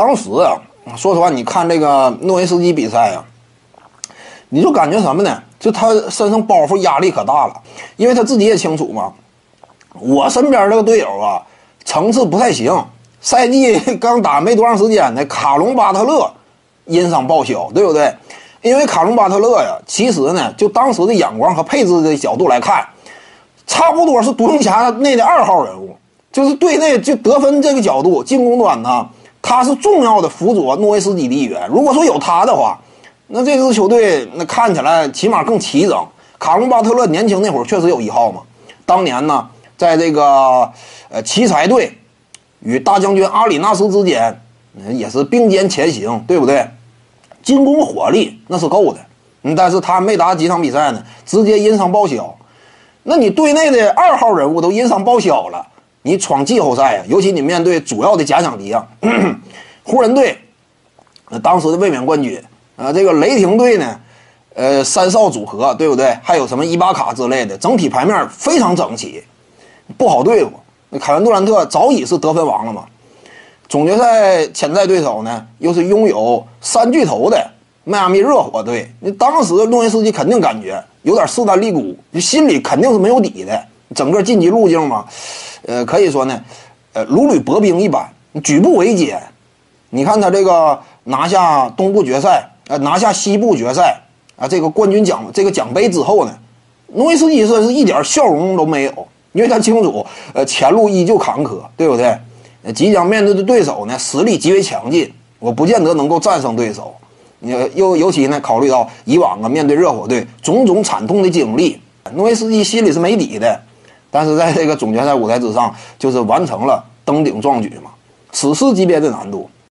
当时啊，说实话，你看这个诺维斯基比赛啊，你就感觉什么呢？就他身上包袱压力可大了，因为他自己也清楚嘛。我身边这个队友啊，层次不太行，赛季 刚打没多长时间呢，卡隆巴特勒因伤报销，对不对？因为卡隆巴特勒呀，其实呢，就当时的眼光和配置的角度来看，差不多是独行侠内的二号人物，就是队内就得分这个角度，进攻端呢，他是重要的辅佐诺维斯基的一员。如果说有他的话，那这支球队那看起来起码更齐整。卡隆巴特勒年轻那会儿确实有一号嘛，当年呢，在这个呃奇才队与大将军阿里纳斯之间，也是并肩前行，对不对？进攻火力那是够的，嗯，但是他没打几场比赛呢，直接因伤报销。那你队内的二号人物都因伤报销了，你闯季后赛啊，尤其你面对主要的假想敌啊，湖人队，那当时的卫冕冠军。啊，这个雷霆队呢，呃，三少组合，对不对？还有什么伊巴卡之类的，整体牌面非常整齐，不好对付。那凯文杜兰特早已是得分王了嘛。总决赛潜在对手呢，又是拥有三巨头的迈阿密热火队。那当时诺维斯基肯定感觉有点势单力孤，就心里肯定是没有底的。整个晋级路径嘛，呃，可以说呢，呃，如履薄冰一般，举步维艰。你看他这个拿下东部决赛。呃，拿下西部决赛啊，这个冠军奖这个奖杯之后呢，诺维斯基说是一点笑容都没有，因为他清楚，呃，前路依旧坎坷，对不对？即将面对的对手呢，实力极为强劲，我不见得能够战胜对手。你又尤其呢，考虑到以往啊，面对热火队种种惨痛的经历，诺维斯基心里是没底的。但是在这个总决赛舞台之上，就是完成了登顶壮举嘛，史诗级别的难度。